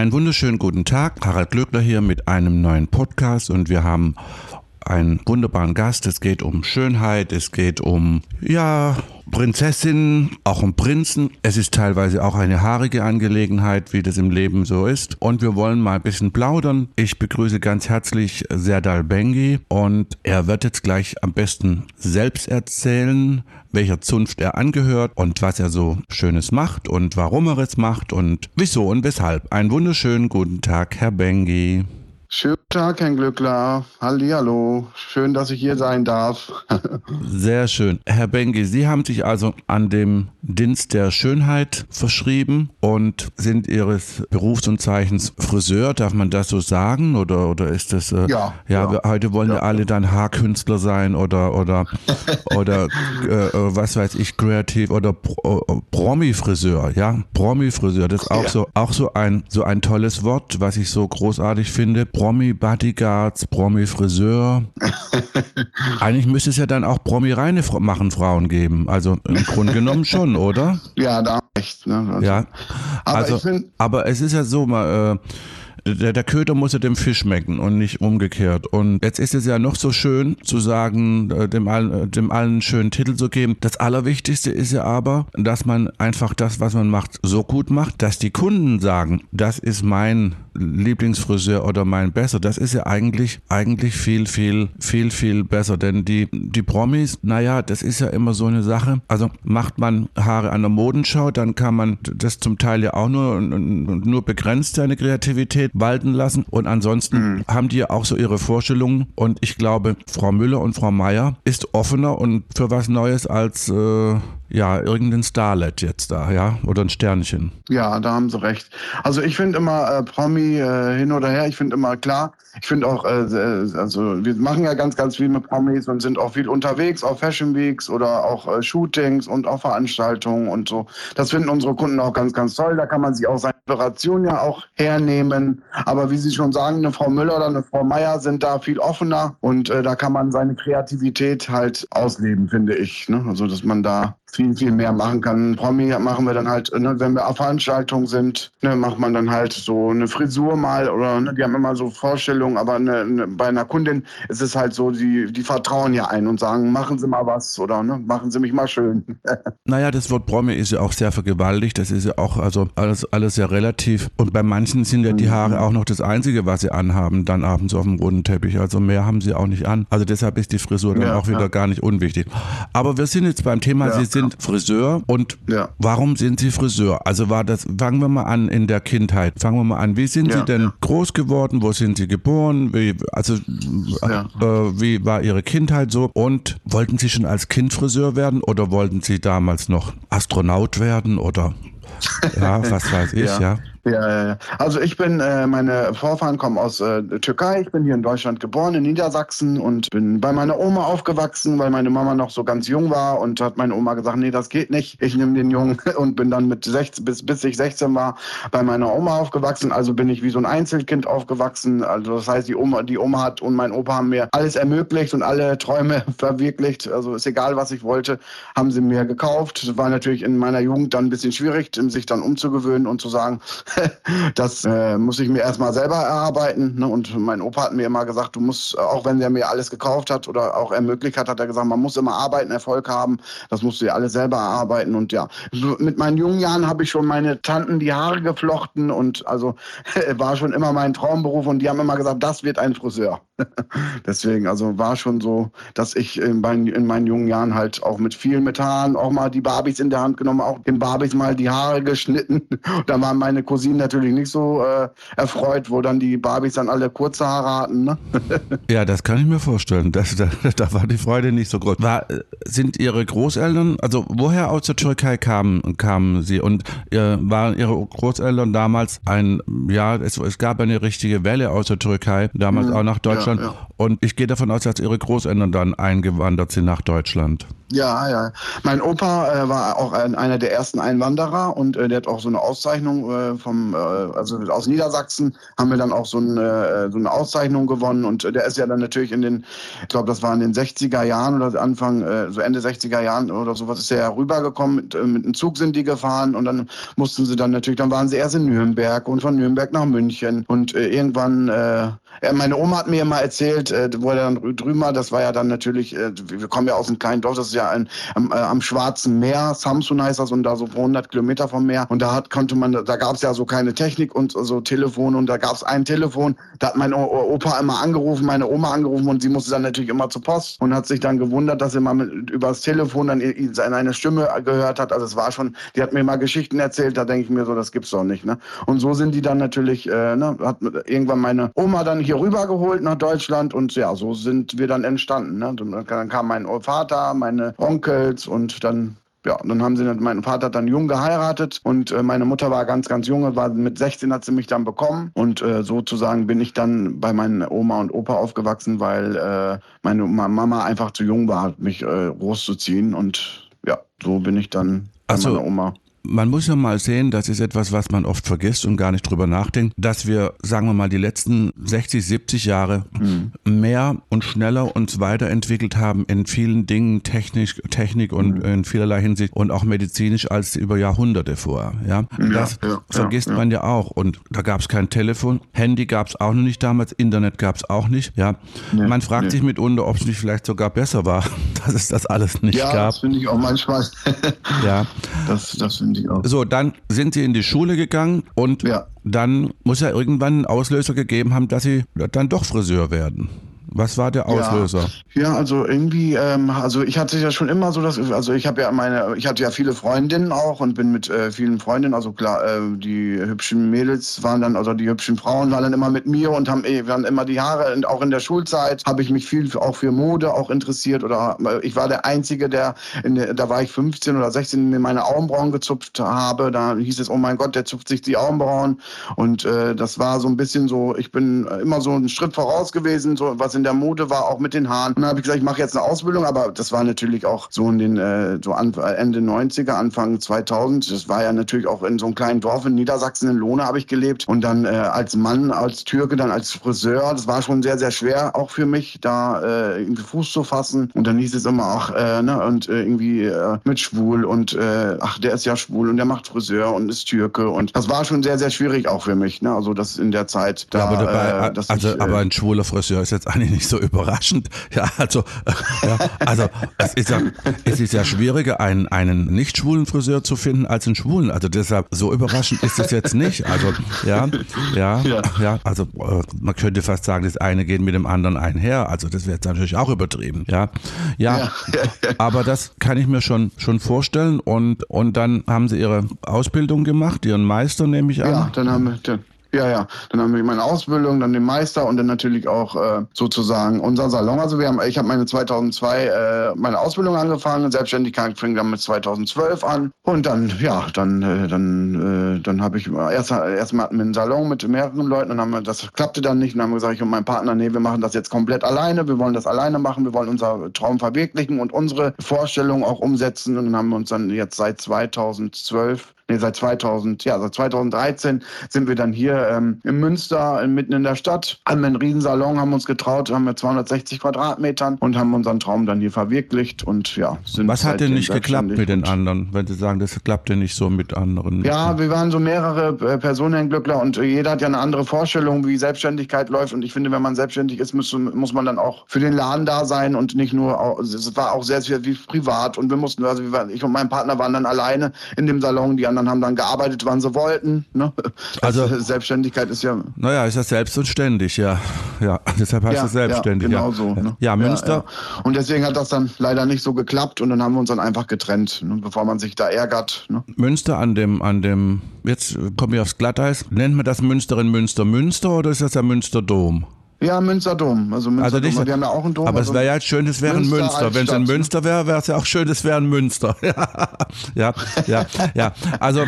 Einen wunderschönen guten Tag. Harald Glöckler hier mit einem neuen Podcast und wir haben einen wunderbaren Gast. Es geht um Schönheit, es geht um, ja, Prinzessinnen, auch um Prinzen. Es ist teilweise auch eine haarige Angelegenheit, wie das im Leben so ist. Und wir wollen mal ein bisschen plaudern. Ich begrüße ganz herzlich Serdal Bengi und er wird jetzt gleich am besten selbst erzählen, welcher Zunft er angehört und was er so Schönes macht und warum er es macht und wieso und weshalb. Einen wunderschönen guten Tag, Herr Bengi. Schönen Tag, Herr Glückler. Hallihallo. Schön, dass ich hier sein darf. Sehr schön. Herr Bengi, Sie haben sich also an dem Dienst der Schönheit verschrieben und sind Ihres Berufs und Zeichens Friseur. Darf man das so sagen? Oder, oder ist das. Äh, ja. Ja, ja. heute wollen ja. ja. alle dann Haarkünstler sein oder, oder, oder äh, äh, was weiß ich, kreativ oder Pro, äh, Promi-Friseur. Ja, Promi-Friseur. Das ist auch, so, auch so, ein, so ein tolles Wort, was ich so großartig finde Promi-Bodyguards, Promi-Friseur. Eigentlich müsste es ja dann auch Promi-reine machen Frauen geben. Also im Grunde genommen schon, oder? Ja, da echt. Ne? Also, ja, aber, also, aber es ist ja so, mal, äh, der, der Köder muss ja dem Fisch schmecken und nicht umgekehrt. Und jetzt ist es ja noch so schön zu sagen, äh, dem allen, äh, dem allen einen schönen Titel zu geben. Das Allerwichtigste ist ja aber, dass man einfach das, was man macht, so gut macht, dass die Kunden sagen, das ist mein Lieblingsfriseur oder mein besser. Das ist ja eigentlich, eigentlich viel, viel, viel, viel besser. Denn die, die Promis, naja, das ist ja immer so eine Sache. Also macht man Haare an der Modenschau, dann kann man das zum Teil ja auch nur, nur begrenzt seine Kreativität walten lassen. Und ansonsten mhm. haben die ja auch so ihre Vorstellungen. Und ich glaube, Frau Müller und Frau Meier ist offener und für was Neues als äh, ja, irgendein Starlet jetzt da, ja, oder ein Sternchen. Ja, da haben Sie recht. Also ich finde immer äh, Promi äh, hin oder her, ich finde immer klar, ich finde auch, äh, äh, also wir machen ja ganz, ganz viel mit Promis und sind auch viel unterwegs auf Fashion Weeks oder auch äh, Shootings und auch Veranstaltungen und so. Das finden unsere Kunden auch ganz, ganz toll. Da kann man sich auch seine Inspiration ja auch hernehmen. Aber wie Sie schon sagen, eine Frau Müller oder eine Frau Meier sind da viel offener und äh, da kann man seine Kreativität halt ausleben, finde ich. Ne? Also dass man da viel, viel mehr machen kann. Promi machen wir dann halt, ne, wenn wir auf Veranstaltungen sind, ne, macht man dann halt so eine Frisur mal oder ne, die haben immer so Vorstellungen, aber ne, ne, bei einer Kundin ist es halt so, die, die vertrauen ja ein und sagen, machen Sie mal was oder ne, machen Sie mich mal schön. naja, das Wort Promi ist ja auch sehr vergewaltigt, das ist ja auch also alles, alles sehr relativ und bei manchen sind ja die mhm. Haare auch noch das Einzige, was sie anhaben, dann abends auf dem roten Teppich, also mehr haben sie auch nicht an. Also deshalb ist die Frisur dann ja, auch wieder ja. gar nicht unwichtig. Aber wir sind jetzt beim Thema, ja. Sie sind sind Friseur und ja. warum sind Sie Friseur? Also war das, fangen wir mal an in der Kindheit. Fangen wir mal an. Wie sind ja. Sie denn groß geworden? Wo sind Sie geboren? Wie, also, ja. äh, wie war Ihre Kindheit so? Und wollten Sie schon als Kind Friseur werden oder wollten Sie damals noch Astronaut werden oder ja, was weiß ich, ja. Ja, Also ich bin, äh, meine Vorfahren kommen aus äh, Türkei. Ich bin hier in Deutschland geboren, in Niedersachsen und bin bei meiner Oma aufgewachsen, weil meine Mama noch so ganz jung war und hat meine Oma gesagt, nee, das geht nicht. Ich nehme den Jungen und bin dann mit 16, bis, bis ich 16 war bei meiner Oma aufgewachsen. Also bin ich wie so ein Einzelkind aufgewachsen. Also das heißt, die Oma, die Oma hat und mein Opa haben mir alles ermöglicht und alle Träume verwirklicht. Also ist egal, was ich wollte, haben sie mir gekauft. War natürlich in meiner Jugend dann ein bisschen schwierig, sich dann umzugewöhnen und zu sagen, das äh, muss ich mir erstmal selber erarbeiten. Ne? Und mein Opa hat mir immer gesagt, du musst, auch wenn der mir alles gekauft hat oder auch ermöglicht hat, hat er gesagt, man muss immer arbeiten, Erfolg haben. Das musst du dir alles selber erarbeiten. Und ja, so mit meinen jungen Jahren habe ich schon meine Tanten die Haare geflochten und also war schon immer mein Traumberuf. Und die haben immer gesagt, das wird ein Friseur. Deswegen, also war schon so, dass ich in meinen, in meinen jungen Jahren halt auch mit viel mit auch mal die Barbies in der Hand genommen, auch den Barbies mal die Haare geschnitten. da waren meine Cousinen natürlich nicht so äh, erfreut, wo dann die Barbies dann alle kurze Haare hatten. Ne? ja, das kann ich mir vorstellen. Das, da, da war die Freude nicht so groß. War, sind Ihre Großeltern, also woher aus der Türkei kamen, kamen Sie? Und äh, waren Ihre Großeltern damals ein, ja, es, es gab eine richtige Welle aus der Türkei, damals mhm. auch nach Deutschland. Ja. Ja. Und ich gehe davon aus, dass Ihre Großeltern dann eingewandert sind nach Deutschland. Ja, ja. Mein Opa äh, war auch ein, einer der ersten Einwanderer und äh, der hat auch so eine Auszeichnung äh, vom, äh, also aus Niedersachsen haben wir dann auch so eine, äh, so eine Auszeichnung gewonnen und äh, der ist ja dann natürlich in den, ich glaube, das war in den 60er Jahren oder Anfang, so Ende 60er Jahren oder sowas ist er ja rübergekommen. Mit, mit einem Zug sind die gefahren und dann mussten sie dann natürlich, dann waren sie erst in Nürnberg und von Nürnberg nach München und irgendwann, meine Oma hat mir mal erzählt, äh, wo er dann drüben war, das war ja dann natürlich, wir kommen ja aus einem kleinen Dorf, das ist ja ein, am, äh, am Schwarzen Meer, Samsun heißt das, und da so 100 Kilometer vom Meer. Und da hat, konnte man, da gab es ja so keine Technik und so Telefon und da gab es ein Telefon, da hat mein Opa immer angerufen, meine Oma angerufen und sie musste dann natürlich immer zur Post und hat sich dann gewundert, dass sie mal mit, übers Telefon dann seine Stimme gehört hat. Also es war schon, die hat mir mal Geschichten erzählt, da denke ich mir so, das gibt's doch nicht. Ne? Und so sind die dann natürlich, äh, ne, hat irgendwann meine Oma dann hier rübergeholt nach Deutschland und ja, so sind wir dann entstanden. Ne? Dann kam mein Vater, meine Onkels und dann ja, dann haben sie, mein Vater hat dann jung geheiratet und äh, meine Mutter war ganz, ganz junge, war mit 16 hat sie mich dann bekommen und äh, sozusagen bin ich dann bei meinen Oma und Opa aufgewachsen, weil äh, meine Mama einfach zu jung war, mich äh, großzuziehen und ja, so bin ich dann bei so. meiner Oma. Man muss ja mal sehen, das ist etwas, was man oft vergisst und gar nicht drüber nachdenkt, dass wir, sagen wir mal, die letzten 60, 70 Jahre mhm. mehr und schneller uns weiterentwickelt haben in vielen Dingen, technisch, Technik und mhm. in vielerlei Hinsicht und auch medizinisch als über Jahrhunderte vorher. Ja, das ja, ja, vergisst ja, man ja auch. Und da gab es kein Telefon, Handy gab es auch noch nicht damals, Internet gab es auch nicht. Ja, nee, man fragt nee. sich mitunter, ob es nicht vielleicht sogar besser war, dass es das alles nicht gab. Ja, das finde ich auch manchmal. ja, das, das finde ich auch. So, dann sind sie in die Schule gegangen und ja. dann muss ja irgendwann einen Auslöser gegeben haben, dass sie dann doch Friseur werden. Was war der Auslöser? Ja, ja also irgendwie, ähm, also ich hatte ja schon immer so das, also ich habe ja meine, ich hatte ja viele Freundinnen auch und bin mit äh, vielen Freundinnen, also klar, äh, die hübschen Mädels waren dann, also die hübschen Frauen waren dann immer mit mir und haben eh, dann immer die Haare, und auch in der Schulzeit habe ich mich viel auch für Mode auch interessiert oder äh, ich war der Einzige, der, der da war ich 15 oder 16, mir meine Augenbrauen gezupft habe, da hieß es, oh mein Gott, der zupft sich die Augenbrauen und äh, das war so ein bisschen so, ich bin immer so einen Schritt voraus gewesen, so was in in der Mode war, auch mit den Haaren. Dann habe ich gesagt, ich mache jetzt eine Ausbildung, aber das war natürlich auch so in den äh, so an, Ende 90er, Anfang 2000. Das war ja natürlich auch in so einem kleinen Dorf in Niedersachsen in Lohne habe ich gelebt und dann äh, als Mann, als Türke, dann als Friseur. Das war schon sehr, sehr schwer auch für mich, da äh, irgendwie Fuß zu fassen. Und dann hieß es immer, ach, äh, ne, und äh, irgendwie äh, mit schwul und äh, ach, der ist ja schwul und der macht Friseur und ist Türke. Und das war schon sehr, sehr schwierig auch für mich. Ne? Also das in der Zeit. Da, ja, aber, dabei, äh, also, ich, äh, aber ein schwuler Friseur ist jetzt eigentlich nicht so überraschend. Ja, also, ja, also es ist ja, es ist ja schwieriger, einen, einen nicht schwulen Friseur zu finden als einen schwulen. Also deshalb, so überraschend ist es jetzt nicht. Also, ja, ja, ja, ja also äh, man könnte fast sagen, das eine geht mit dem anderen einher. Also das wäre jetzt natürlich auch übertrieben. Ja, ja, ja, aber das kann ich mir schon, schon vorstellen. Und, und dann haben sie ihre Ausbildung gemacht, ihren Meister nehme ich an. Ja, dann haben wir, ja, ja. Dann haben wir meine Ausbildung, dann den Meister und dann natürlich auch äh, sozusagen unser Salon. Also wir haben, ich habe meine 2002 äh, meine Ausbildung angefangen, Selbstständigkeit fing dann mit 2012 an. Und dann ja, dann äh, dann äh, dann habe ich erst erstmal hatten wir einen Salon mit mehreren Leuten und haben wir, das klappte dann nicht. Und dann haben wir gesagt, ich und mein Partner, nee, wir machen das jetzt komplett alleine, wir wollen das alleine machen, wir wollen unser Traum verwirklichen und unsere Vorstellung auch umsetzen. Und dann haben wir uns dann jetzt seit 2012 nee, seit 2000, ja, seit 2013 sind wir dann hier ähm, in Münster, mitten in der Stadt, haben einen Riesensalon, haben uns getraut, haben wir 260 Quadratmetern und haben unseren Traum dann hier verwirklicht und ja, sind Was hat denn nicht geklappt mit den anderen, wenn Sie sagen, das klappte nicht so mit anderen? Ja, wir waren so mehrere äh, Personenglückler und jeder hat ja eine andere Vorstellung, wie Selbstständigkeit läuft. Und ich finde, wenn man selbstständig ist, muss, muss man dann auch für den Laden da sein und nicht nur, es war auch sehr, sehr wie privat. Und wir mussten, also ich und mein Partner waren dann alleine in dem Salon, die anderen anderen haben dann gearbeitet, wann sie wollten. Ne? Also, also Selbstständigkeit ist ja. Naja, ist ja selbst und ständig, ja. Ja, deshalb heißt ja, es selbstständig. Ja, genau ja. so. Ne? Ja, Münster. Ja, und deswegen hat das dann leider nicht so geklappt und dann haben wir uns dann einfach getrennt, ne? bevor man sich da ärgert. Ne? Münster an dem, an dem, jetzt komme ich aufs Glatteis. Nennt man das Münster in Münster Münster oder ist das der Münsterdom? Ja, Münsterdom. Also, Münster also nicht, wir haben ja auch einen Dom. Aber also es wäre ja jetzt schön, es wäre in Münster. Wenn es in Münster wäre, wäre es ja auch schön, es wäre in Münster. ja, ja, ja. Also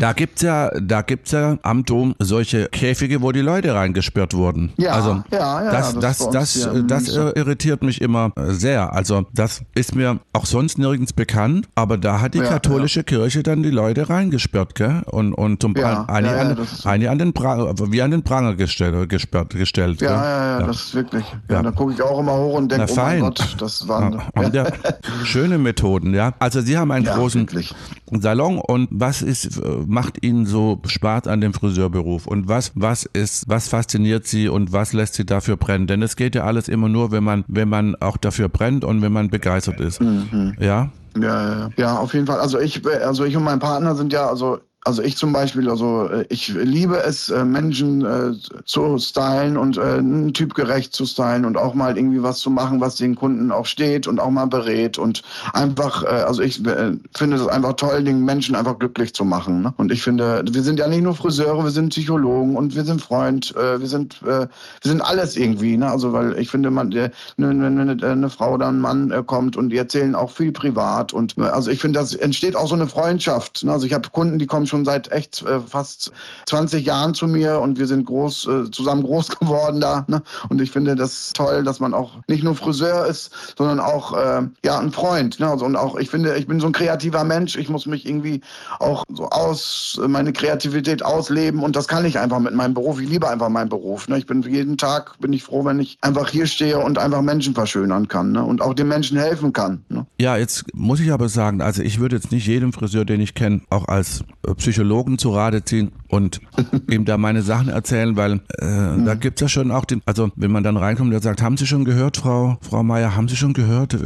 da gibt's ja, da gibt's ja am Dom solche Käfige, wo die Leute reingesperrt wurden. Ja, also ja, ja. Das, das, das, das, das irritiert mich immer sehr. Also das ist mir auch sonst nirgends bekannt, aber da hat die ja, katholische ja. Kirche dann die Leute reingesperrt, gell? Und, und zum ja, einige, an, einige an den Pranger, wie an den Pranger gestellt, gesperrt, gestellt. Ja, ja, ja, das ist wirklich. Ja, da gucke ich auch immer hoch und denke, oh mein Gott, das waren ja. schöne Methoden, ja. Also Sie haben einen großen wirklich. Salon und was ist, macht Ihnen so Spaß an dem Friseurberuf und was, was ist, was fasziniert Sie und was lässt Sie dafür brennen? Denn es geht ja alles immer nur, wenn man, wenn man auch dafür brennt und wenn man begeistert ist. Mhm. Ja? Ja, ja, ja, auf jeden Fall. Also ich, also ich und mein Partner sind ja, also also ich zum Beispiel, also äh, ich liebe es, äh, Menschen äh, zu stylen und äh, typgerecht zu stylen und auch mal irgendwie was zu machen, was den Kunden auch steht und auch mal berät und einfach, äh, also ich äh, finde es einfach toll, den Menschen einfach glücklich zu machen. Ne? Und ich finde, wir sind ja nicht nur Friseure, wir sind Psychologen und wir sind Freund, wir sind, wir sind alles irgendwie. Ne? Also weil ich finde, man, wenn eine, eine, eine Frau oder ein Mann kommt und die erzählen auch viel privat und also ich finde, das entsteht auch so eine Freundschaft. Ne? Also ich habe Kunden, die kommen schon schon seit echt äh, fast 20 Jahren zu mir und wir sind groß äh, zusammen groß geworden da. Ne? Und ich finde das toll, dass man auch nicht nur Friseur ist, sondern auch äh, ja ein Freund. Ne? Also, und auch ich finde, ich bin so ein kreativer Mensch. Ich muss mich irgendwie auch so aus meine Kreativität ausleben und das kann ich einfach mit meinem Beruf. Ich liebe einfach meinen Beruf. Ne? Ich bin jeden Tag bin ich froh, wenn ich einfach hier stehe und einfach Menschen verschönern kann ne? und auch den Menschen helfen kann. Ne? Ja, jetzt muss ich aber sagen, also ich würde jetzt nicht jedem Friseur, den ich kenne, auch als Psychologen zu Rate ziehen und ihm da meine Sachen erzählen, weil äh, mhm. da gibt's ja schon auch den, also wenn man dann reinkommt und sagt, haben Sie schon gehört, Frau, Frau Meier, haben Sie schon gehört?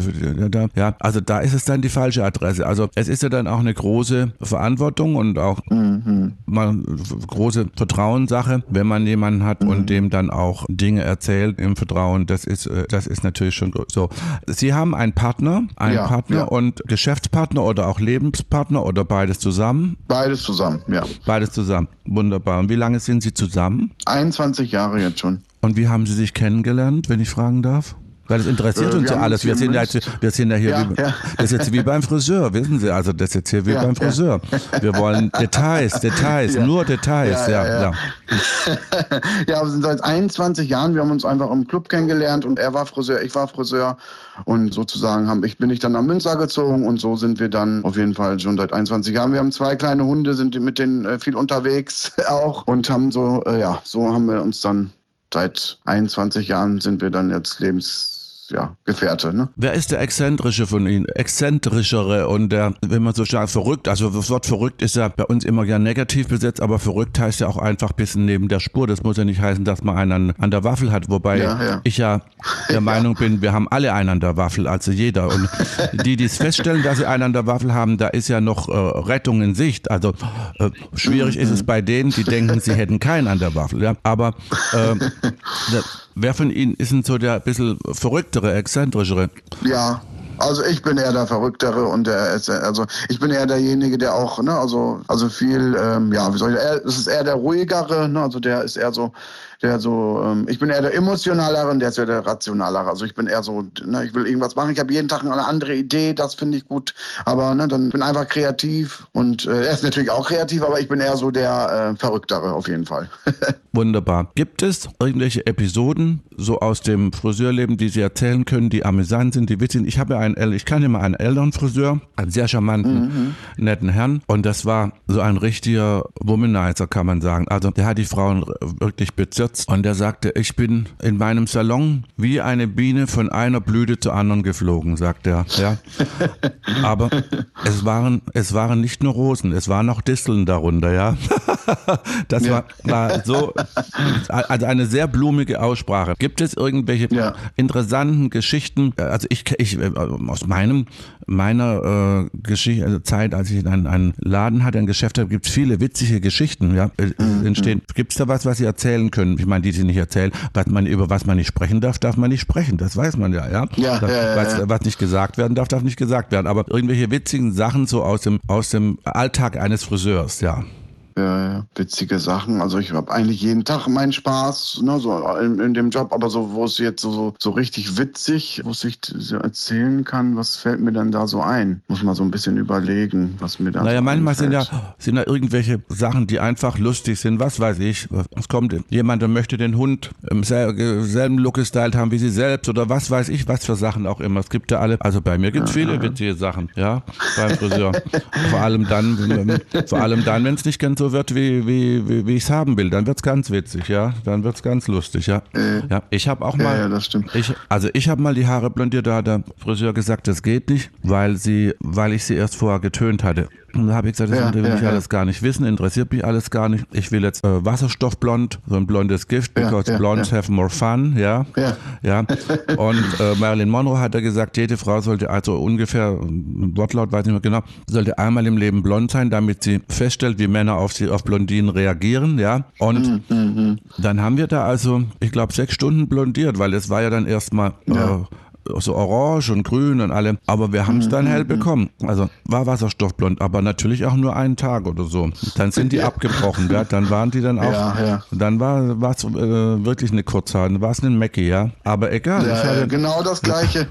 Ja, also da ist es dann die falsche Adresse. Also es ist ja dann auch eine große Verantwortung und auch mhm. mal große Vertrauenssache, wenn man jemanden hat mhm. und dem dann auch Dinge erzählt im Vertrauen. Das ist, äh, das ist natürlich schon so. Sie haben einen Partner, einen ja, Partner ja. und Geschäftspartner oder auch Lebenspartner oder beides zusammen? Beides zusammen, ja. Beides zusammen. Wunderbar. Und wie lange sind Sie zusammen? 21 Jahre jetzt schon. Und wie haben Sie sich kennengelernt, wenn ich fragen darf? Weil das interessiert äh, uns ja alles. Wir sind ja, wir sind ja hier, ja, wie, ja. das ist jetzt wie beim Friseur, wissen Sie? Also das ist jetzt hier wie beim Friseur. Wir wollen Details, Details, nur Details. Ja, ja, ja. Ja, wir sind seit 21 Jahren. Wir haben uns einfach im Club kennengelernt und er war Friseur, ich war Friseur und sozusagen haben ich bin ich dann nach Münster gezogen und so sind wir dann auf jeden Fall schon seit 21 Jahren. Wir haben zwei kleine Hunde, sind mit denen äh, viel unterwegs auch und haben so äh, ja so haben wir uns dann seit 21 Jahren sind wir dann jetzt lebens ja, Gefährte. Ne? Wer ist der Exzentrische von Ihnen? Exzentrischere und der, wenn man so stark verrückt, also das Wort verrückt ist ja bei uns immer gern negativ besetzt, aber verrückt heißt ja auch einfach ein bisschen neben der Spur. Das muss ja nicht heißen, dass man einen an, der Waffel hat, wobei ja, ja. ich ja der Meinung bin, wir haben alle einen an der Waffel, also jeder. Und die, die es feststellen, dass sie einen an der Waffel haben, da ist ja noch äh, Rettung in Sicht. Also äh, schwierig ist es bei denen, die denken, sie hätten keinen an der Waffel. Ja? Aber äh, wer von Ihnen ist denn so der bisschen verrückte verrücktere, exzentrischere. Ja, also ich bin eher der Verrücktere und der also ich bin eher derjenige, der auch, ne, also also viel, ähm, ja, wie soll ich, es ist eher der ruhigere, ne, also der ist eher so der so, ähm, ich bin eher der emotionalere und der ist ja der rationalere. Also ich bin eher so, ne, ich will irgendwas machen, ich habe jeden Tag eine andere Idee, das finde ich gut. Aber ne, dann bin einfach kreativ und äh, er ist natürlich auch kreativ, aber ich bin eher so der äh, Verrücktere auf jeden Fall. Wunderbar. Gibt es irgendwelche Episoden so aus dem Friseurleben, die Sie erzählen können, die amüsant sind, die witzig sind? Ich habe ja einen, ich kann immer einen Elternfriseur, einen sehr charmanten, mhm. netten Herrn und das war so ein richtiger Womanizer, kann man sagen. Also der hat die Frauen wirklich bezirkt gestürzt und er sagte, ich bin in meinem Salon wie eine Biene von einer Blüte zur anderen geflogen, sagt er. Ja. Aber es waren, es waren nicht nur Rosen, es waren auch Disteln darunter, ja. Das ja. War, war so, also eine sehr blumige Aussprache. Gibt es irgendwelche ja. interessanten Geschichten? Also ich, ich aus meinem, meiner äh, Geschichte, also Zeit, als ich einen, einen Laden hatte, ein Geschäft hatte, gibt es viele witzige Geschichten, ja, äh, mhm. entstehen. Gibt es da was, was Sie erzählen können? ich meine, die sie nicht erzählen, was man, über was man nicht sprechen darf, darf man nicht sprechen. Das weiß man ja, ja. ja, das, ja, was, ja. was, nicht gesagt werden darf, darf nicht gesagt werden. Aber irgendwelche witzigen Sachen so aus dem, aus dem Alltag eines Friseurs, ja. Ja. Witzige Sachen. Also ich habe eigentlich jeden Tag meinen Spaß, ne, so in, in, dem Job, aber so, wo es jetzt so, so richtig witzig, wo ich so erzählen kann, was fällt mir dann da so ein? Muss mal so ein bisschen überlegen, was mir da Naja, so manchmal sind ja, sind ja irgendwelche Sachen, die einfach lustig sind. Was weiß ich. Es kommt jemand, der möchte den Hund im selben Look gestylt haben wie sie selbst oder was weiß ich, was für Sachen auch immer. Es gibt ja alle, also bei mir gibt es viele witzige Sachen, ja, beim Friseur. vor allem dann, vor allem dann, wenn es nicht ganz so wird, wie, wie, wie, wie ich es haben will, dann wird es ganz witzig, ja. Dann wird es ganz lustig, ja. Äh, ja, ich habe auch mal, ja, das stimmt. Ich, also ich habe mal die Haare blondiert, da hat der Friseur gesagt, das geht nicht, weil sie, weil ich sie erst vorher getönt hatte. Und da habe ich gesagt, das ja, will ja, ich ja. alles gar nicht wissen, interessiert mich alles gar nicht. Ich will jetzt äh, Wasserstoffblond, so ein blondes Gift, because blondes have more fun, ja. Ja. Und äh, Marilyn Monroe hat da gesagt, jede Frau sollte also ungefähr, Wortlaut weiß ich nicht mehr genau, sollte einmal im Leben blond sein, damit sie feststellt, wie Männer auf sie, auf Blondinen reagieren, ja. Und mhm. mhm. dann haben wir da also, ich glaube, sechs Stunden blondiert, weil es war ja dann erstmal äh, so orange und grün und allem. Aber wir haben es dann hell mhm. bekommen. Also war wasserstoffblond, aber natürlich auch nur einen Tag oder so. Dann sind die abgebrochen, ja. Dann waren die dann auch, ja, ja. dann war es äh, wirklich eine Kurzhaar, dann war es ein Mackie, ja. Aber egal. Ja, hatte, genau das Gleiche.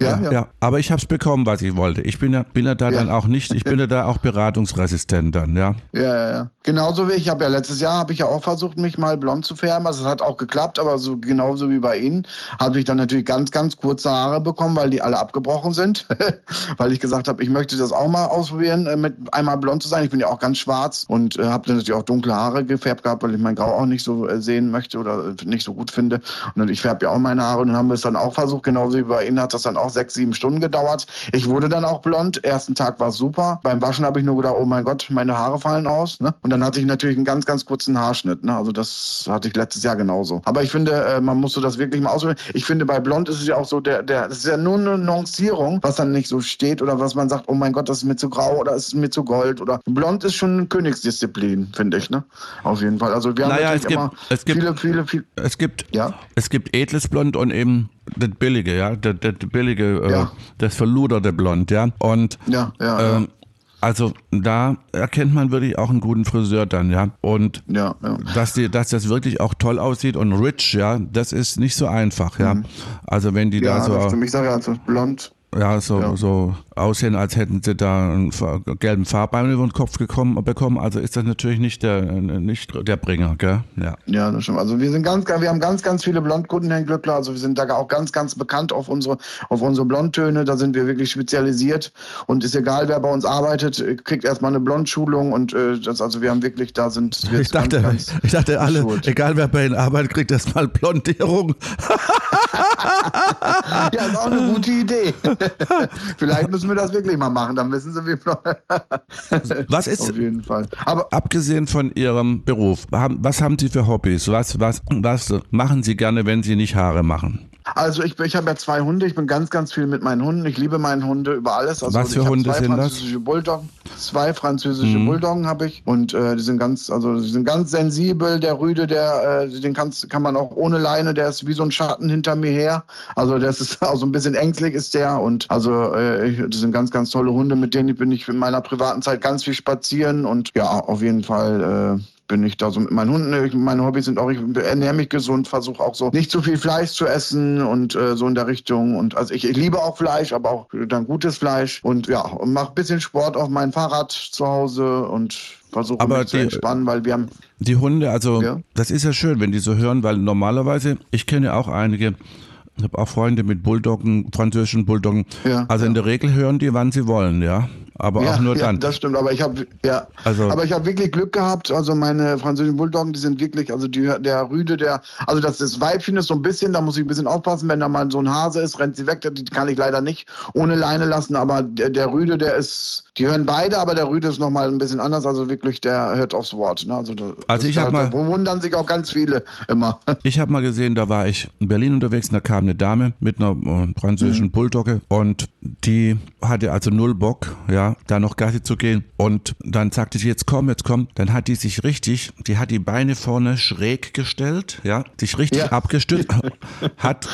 Ja, ja. ja. Aber ich habe es bekommen, was ich wollte. Ich bin ja, bin ja da ja. dann auch nicht, ich bin ja da auch beratungsresistent dann, ja. Ja, ja, ja. Genauso wie ich habe ja letztes Jahr habe ich ja auch versucht, mich mal blond zu färben. Also es hat auch geklappt, aber so genauso wie bei Ihnen habe ich dann natürlich ganz, ganz kurze Haare bekommen, weil die alle abgebrochen sind. weil ich gesagt habe, ich möchte das auch mal ausprobieren, äh, mit einmal blond zu sein. Ich bin ja auch ganz schwarz und äh, habe dann natürlich auch dunkle Haare gefärbt gehabt, weil ich mein Grau auch nicht so äh, sehen möchte oder nicht so gut finde. Und ich färbe ja auch meine Haare und dann haben wir es dann auch versucht, genauso wie bei Ihnen hat das dann auch sechs, sieben Stunden gedauert. Ich wurde dann auch blond. Ersten Tag war es super. Beim Waschen habe ich nur gedacht, oh mein Gott, meine Haare fallen aus. Ne? Und dann hatte ich natürlich einen ganz, ganz kurzen Haarschnitt. Ne? Also das hatte ich letztes Jahr genauso. Aber ich finde, äh, man musste das wirklich mal ausprobieren. Ich finde, bei Blond ist es ja auch so, der, der, das ist ja nur eine Nuancierung, was dann nicht so steht oder was man sagt, oh mein Gott, das ist mir zu grau oder ist mir zu gold oder Blond ist schon eine Königsdisziplin, finde ich, ne? Auf jeden Fall. Also wir haben naja, es gibt, immer es gibt, viele, viele, viele. Es gibt, ja? es gibt edles Blond und eben das billige, ja, das, das billige, äh, ja. äh, das verluderte Blond, ja. Und ja, ja, ähm, also da erkennt man wirklich auch einen guten Friseur dann, ja. Und ja, ja. Dass, die, dass das wirklich auch toll aussieht und rich, ja, das ist nicht so einfach, ja. Mhm. Also wenn die ja, da so. Für mich sage ich also blond. Ja, so, ja. so aussehen, als hätten sie da einen gelben Farbein über den Kopf gekommen, bekommen. Also ist das natürlich nicht der, nicht der Bringer, gell? Ja. Ja, das stimmt. Also wir sind ganz, wir haben ganz, ganz viele Blondkunden, Herr Glückler. Also wir sind da auch ganz, ganz bekannt auf unsere, auf unsere Blondtöne. Da sind wir wirklich spezialisiert. Und ist egal, wer bei uns arbeitet, kriegt erstmal eine Blondschulung. Und äh, das, also wir haben wirklich, da sind wir Ich dachte, ganz, ganz ich dachte alle, schuld. egal wer bei Ihnen arbeitet, kriegt erstmal Blondierung. ja, ist auch eine gute Idee. Vielleicht müssen wir das wirklich mal machen, dann wissen Sie, wie. was ist. Auf jeden Fall. Aber abgesehen von Ihrem Beruf, was haben Sie für Hobbys? Was, was, was machen Sie gerne, wenn Sie nicht Haare machen? Also ich, ich habe ja zwei Hunde, ich bin ganz, ganz viel mit meinen Hunden. Ich liebe meine Hunde über alles. Also Was für Hunde sind das? Bulldoggen, zwei französische mhm. Bulldoggen habe ich und äh, die sind ganz, also die sind ganz sensibel. Der Rüde, der, äh, den kannst, kann man auch ohne Leine, der ist wie so ein Schatten hinter mir her. Also das ist auch so ein bisschen ängstlich ist der und also äh, das sind ganz, ganz tolle Hunde, mit denen bin ich in meiner privaten Zeit ganz viel spazieren und ja, auf jeden Fall äh, bin ich da so mit meinen Hunden. Meine Hobbys sind auch, ich ernähre mich gesund, versuche auch so nicht zu viel Fleisch zu essen und äh, so in der Richtung. Und also ich, ich, liebe auch Fleisch, aber auch dann gutes Fleisch. Und ja, und mache ein bisschen Sport auf meinem Fahrrad zu Hause und versuche mich zu entspannen, weil wir haben. Die Hunde, also ja? das ist ja schön, wenn die so hören, weil normalerweise, ich kenne auch einige, ich habe auch Freunde mit Bulldoggen, französischen Bulldoggen. Ja, also ja. in der Regel hören die, wann sie wollen, ja aber ja, auch nur dann. Ja, das stimmt, aber ich habe ja, also, aber ich habe wirklich Glück gehabt. Also meine französischen Bulldoggen, die sind wirklich, also die, der Rüde, der, also das, das Weibchen ist so ein bisschen, da muss ich ein bisschen aufpassen, wenn da mal so ein Hase ist, rennt sie weg, die kann ich leider nicht ohne Leine lassen, aber der, der Rüde, der ist, die hören beide, aber der Rüde ist nochmal ein bisschen anders, also wirklich, der hört aufs Wort. Ne? Also, also ich habe mal, wundern sich auch ganz viele immer. Ich habe mal gesehen, da war ich in Berlin unterwegs und da kam eine Dame mit einer äh, französischen mhm. Bulldogge und die hatte also null Bock, ja, da noch Gassi zu gehen. Und dann sagte sie, jetzt komm, jetzt komm. Dann hat die sich richtig, die hat die Beine vorne schräg gestellt, ja, sich richtig ja. abgestützt, hat,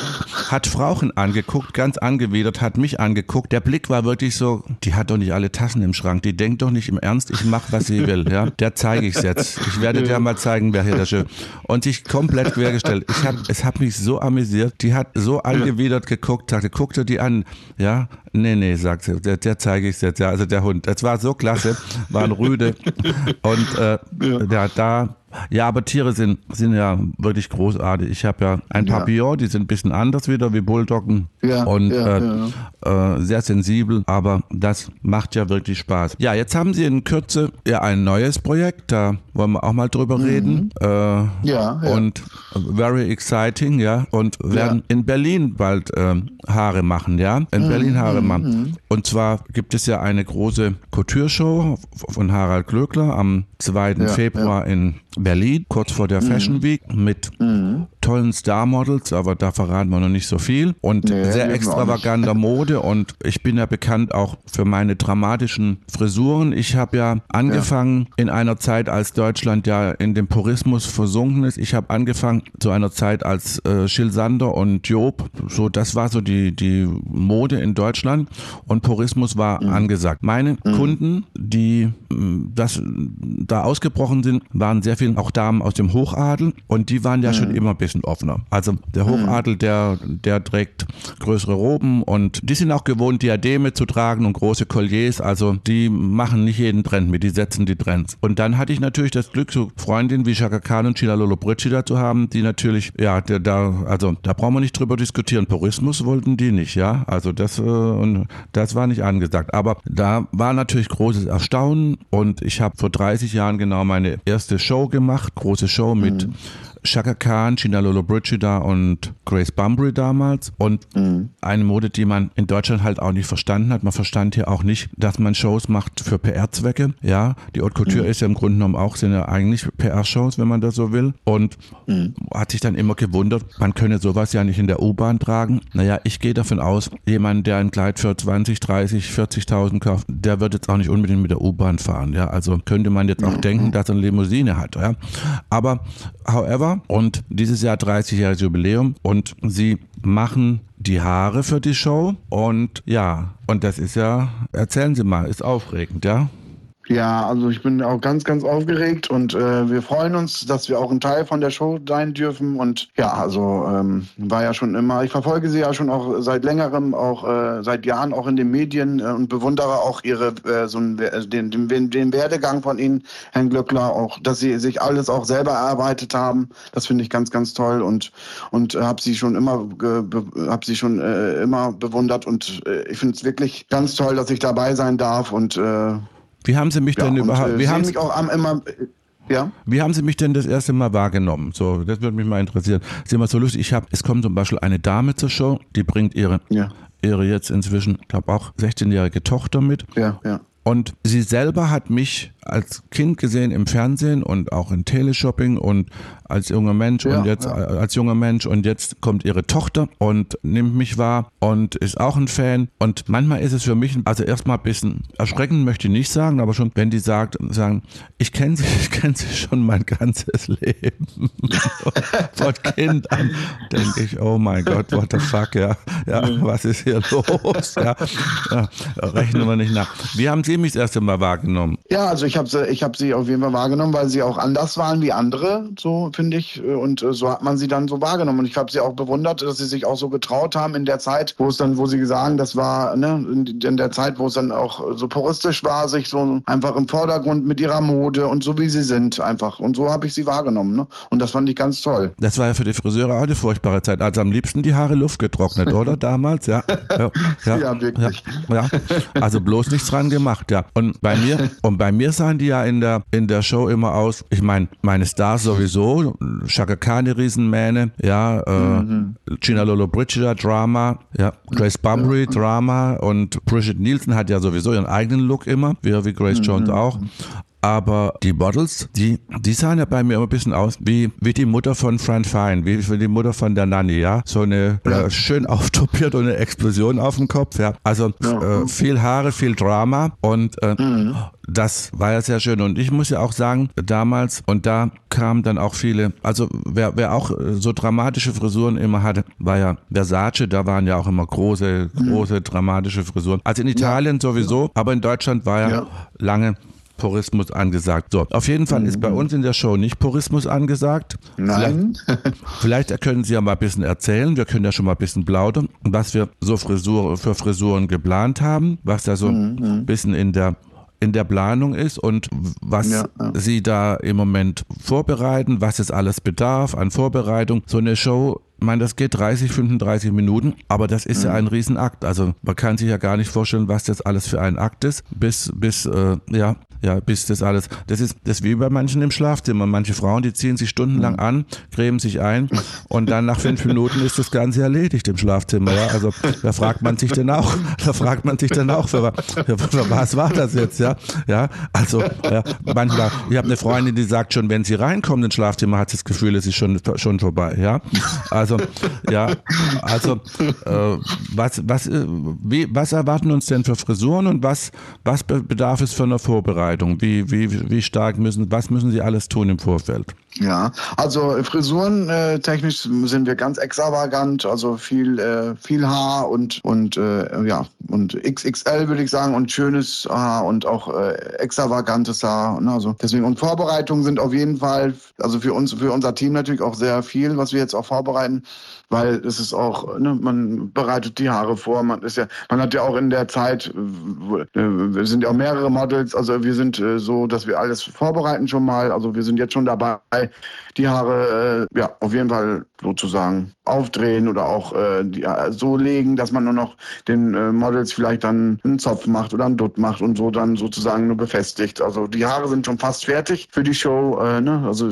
hat Frauchen angeguckt, ganz angewidert, hat mich angeguckt. Der Blick war wirklich so, die hat doch nicht alle Tassen im Schrank, die denkt doch nicht im Ernst, ich mach, was sie will, ja. Der zeige ich's jetzt. Ich werde dir mal zeigen, wer hier der Schön. Und sich komplett quergestellt. Ich hab, es hat mich so amüsiert. Die hat so angewidert geguckt, sagte, guck dir die an, ja. Nee, nee, sagt sie, der, der zeige ich jetzt, ja, also der Hund. Das war so klasse, war ein Rüde. Und äh, ja. ja, da ja, aber Tiere sind, sind ja wirklich großartig. Ich habe ja ein Papillon, ja. die sind ein bisschen anders wieder wie Bulldoggen ja, und ja, äh, äh, sehr sensibel, aber das macht ja wirklich Spaß. Ja, jetzt haben Sie in Kürze ja ein neues Projekt, da wollen wir auch mal drüber mhm. reden. Äh, ja, Und very exciting, ja. Und werden in Berlin bald äh, Haare machen, ja. In mhm. Berlin Haare machen. Mhm. Und zwar gibt es ja eine große Couture-Show von Harald Glöckler am 2. Februar in Berlin, kurz vor der mhm. Fashion Week, mit mhm. tollen Star-Models, aber da verraten wir noch nicht so viel. Und nee, sehr extravaganter Mode. Und ich bin ja bekannt auch für meine dramatischen Frisuren. Ich habe ja angefangen ja. in einer Zeit, als Deutschland ja in dem Purismus versunken ist. Ich habe angefangen zu einer Zeit, als äh, Schill Sander und Job, so das war so die, die Mode in Deutschland. Und Purismus war mhm. angesagt. Meine mhm. Kunden, die mm, das da ausgebrochen sind, waren sehr viel auch Damen aus dem Hochadel und die waren ja mhm. schon immer ein bisschen offener. Also der mhm. Hochadel, der, der trägt größere Roben und die sind auch gewohnt, Diademe zu tragen und große Colliers. Also die machen nicht jeden Trend mit, die setzen die Trends. Und dann hatte ich natürlich das Glück, so Freundinnen wie Shaka Khan und Chila Lolo Brigida zu haben, die natürlich, ja, da, also da brauchen wir nicht drüber diskutieren. Purismus wollten die nicht, ja. Also das, äh, und das war nicht angesagt. Aber da war natürlich großes Erstaunen und ich habe vor 30 Jahren genau meine erste Show gemacht, große Show mit mhm. Shaka Khan, Chinalolo Brigida und Grace Bunbury damals. Und mhm. eine Mode, die man in Deutschland halt auch nicht verstanden hat. Man verstand hier auch nicht, dass man Shows macht für PR-Zwecke. Ja, die Haute Couture mhm. ist ja im Grunde genommen auch, sind ja eigentlich PR-Shows, wenn man das so will. Und mhm. hat sich dann immer gewundert, man könne sowas ja nicht in der U-Bahn tragen. Naja, ich gehe davon aus, jemand, der ein Kleid für 20, 30, 40.000 kauft, der wird jetzt auch nicht unbedingt mit der U-Bahn fahren. Ja, also könnte man jetzt auch mhm. denken, dass er eine Limousine hat. Ja, aber however, und dieses Jahr 30-jähriges Jubiläum. Und sie machen die Haare für die Show. Und ja, und das ist ja, erzählen Sie mal, ist aufregend, ja? Ja, also ich bin auch ganz, ganz aufgeregt und äh, wir freuen uns, dass wir auch ein Teil von der Show sein dürfen. Und ja, also ähm, war ja schon immer, ich verfolge sie ja schon auch seit längerem, auch äh, seit Jahren auch in den Medien äh, und bewundere auch ihre äh, so einen, äh, den, den, den Werdegang von Ihnen, Herrn Glöckler, auch, dass Sie sich alles auch selber erarbeitet haben. Das finde ich ganz, ganz toll und und habe sie schon immer habe sie schon äh, immer bewundert und äh, ich finde es wirklich ganz toll, dass ich dabei sein darf und äh, wie haben Sie mich ja, denn überhaupt? Äh, wie haben mich auch am, immer ja. Wie haben Sie mich denn das erste Mal wahrgenommen? So, das würde mich mal interessieren. Sie sind mal so lustig. Ich habe, es kommt zum Beispiel eine Dame zur Show, die bringt ihre, ja. ihre jetzt inzwischen, glaube auch 16-jährige Tochter mit. Ja, ja. Und sie selber hat mich als Kind gesehen im Fernsehen und auch in Teleshopping und als junger Mensch ja, und jetzt ja. als junger Mensch und jetzt kommt ihre Tochter und nimmt mich wahr und ist auch ein Fan und manchmal ist es für mich also erstmal ein bisschen erschreckend möchte ich nicht sagen, aber schon wenn die sagt sagen, ich kenne sie, ich kenne sie schon mein ganzes Leben von Kind an denke ich, oh mein Gott, what the fuck, ja, ja, was ist hier los, ja, ja rechnen wir nicht nach. Wie haben Sie mich das erste Mal wahrgenommen? Ja, also ich habe sie, ich habe sie auf jeden Fall wahrgenommen, weil sie auch anders waren wie andere, so finde ich. Und äh, so hat man sie dann so wahrgenommen. Und ich habe sie auch bewundert, dass sie sich auch so getraut haben in der Zeit, wo es dann, wo sie sagen, das war ne, in der Zeit, wo es dann auch so puristisch war, sich so einfach im Vordergrund mit ihrer Mode und so wie sie sind einfach. Und so habe ich sie wahrgenommen. Ne? Und das fand ich ganz toll. Das war ja für die Friseure auch eine furchtbare Zeit. Also am liebsten die Haare Luft getrocknet, oder damals? Ja, ja, ja, ja wirklich. Ja, ja. Also bloß nichts dran gemacht, ja. Und bei mir, und bei mir sahen die ja in der, in der Show immer aus. Ich meine, meine Stars sowieso, Shaka Khan, die Riesenmähne, ja, äh, mhm. Gina Lolo Brigida, Drama, ja, Grace Bunbury, ja. Drama und Bridget Nielsen hat ja sowieso ihren eigenen Look immer, wie, wie Grace mhm. Jones auch. Aber die Models, die, die sahen ja bei mir immer ein bisschen aus wie, wie die Mutter von Fran Fine, wie, wie die Mutter von der Nanny, ja. So eine ja. Äh, schön auftopiert und eine Explosion auf dem Kopf, ja. Also ja. Äh, viel Haare, viel Drama und äh, mhm. Das war ja sehr schön. Und ich muss ja auch sagen, damals, und da kamen dann auch viele, also wer, wer auch äh, so dramatische Frisuren immer hatte, war ja Versace, da waren ja auch immer große, große, mhm. dramatische Frisuren. Also in Italien ja. sowieso, aber in Deutschland war ja. lange Purismus angesagt. So, auf jeden Fall ist bei mhm. uns in der Show nicht Purismus angesagt. Nein. Vielleicht, vielleicht können Sie ja mal ein bisschen erzählen. Wir können ja schon mal ein bisschen plaudern, was wir so Frisur, für Frisuren geplant haben, was da so mhm. ein bisschen in der in der Planung ist und was ja, ja. Sie da im Moment vorbereiten, was es alles bedarf an Vorbereitung. So eine Show ich meine, das geht 30, 35 Minuten, aber das ist mhm. ja ein Riesenakt. Also man kann sich ja gar nicht vorstellen, was das alles für ein Akt ist, bis, bis, äh, ja, ja, bis das alles. Das ist das ist wie bei manchen im Schlafzimmer. Manche Frauen, die ziehen sich stundenlang mhm. an, cremen sich ein und dann nach fünf Minuten ist das Ganze erledigt im Schlafzimmer. Ja? Also da fragt man sich dann auch, da fragt man sich dann auch, für, für, für was war das jetzt, ja? Ja, also ja, manchmal, ich habe eine Freundin, die sagt schon, wenn sie reinkommt ins Schlafzimmer, hat sie das Gefühl, es ist schon, schon vorbei. Ja, also ja, also äh, was, was, äh, wie, was erwarten uns denn für Frisuren und was, was bedarf es für eine Vorbereitung? Wie, wie, wie stark müssen, was müssen Sie alles tun im Vorfeld? Ja, also Frisuren äh, technisch sind wir ganz extravagant, also viel äh, viel Haar und und äh, ja und XXL würde ich sagen und schönes Haar und auch äh, extravagantes Haar. Ne? Also deswegen und Vorbereitungen sind auf jeden Fall, also für uns für unser Team natürlich auch sehr viel, was wir jetzt auch vorbereiten weil es ist auch, ne, man bereitet die Haare vor, man ist ja, man hat ja auch in der Zeit, äh, wir sind ja auch mehrere Models, also wir sind äh, so, dass wir alles vorbereiten schon mal, also wir sind jetzt schon dabei, die Haare äh, ja auf jeden Fall sozusagen aufdrehen oder auch äh, die, äh, so legen, dass man nur noch den äh, Models vielleicht dann einen Zopf macht oder einen Dutt macht und so dann sozusagen nur befestigt. Also die Haare sind schon fast fertig für die Show. Äh, ne? Also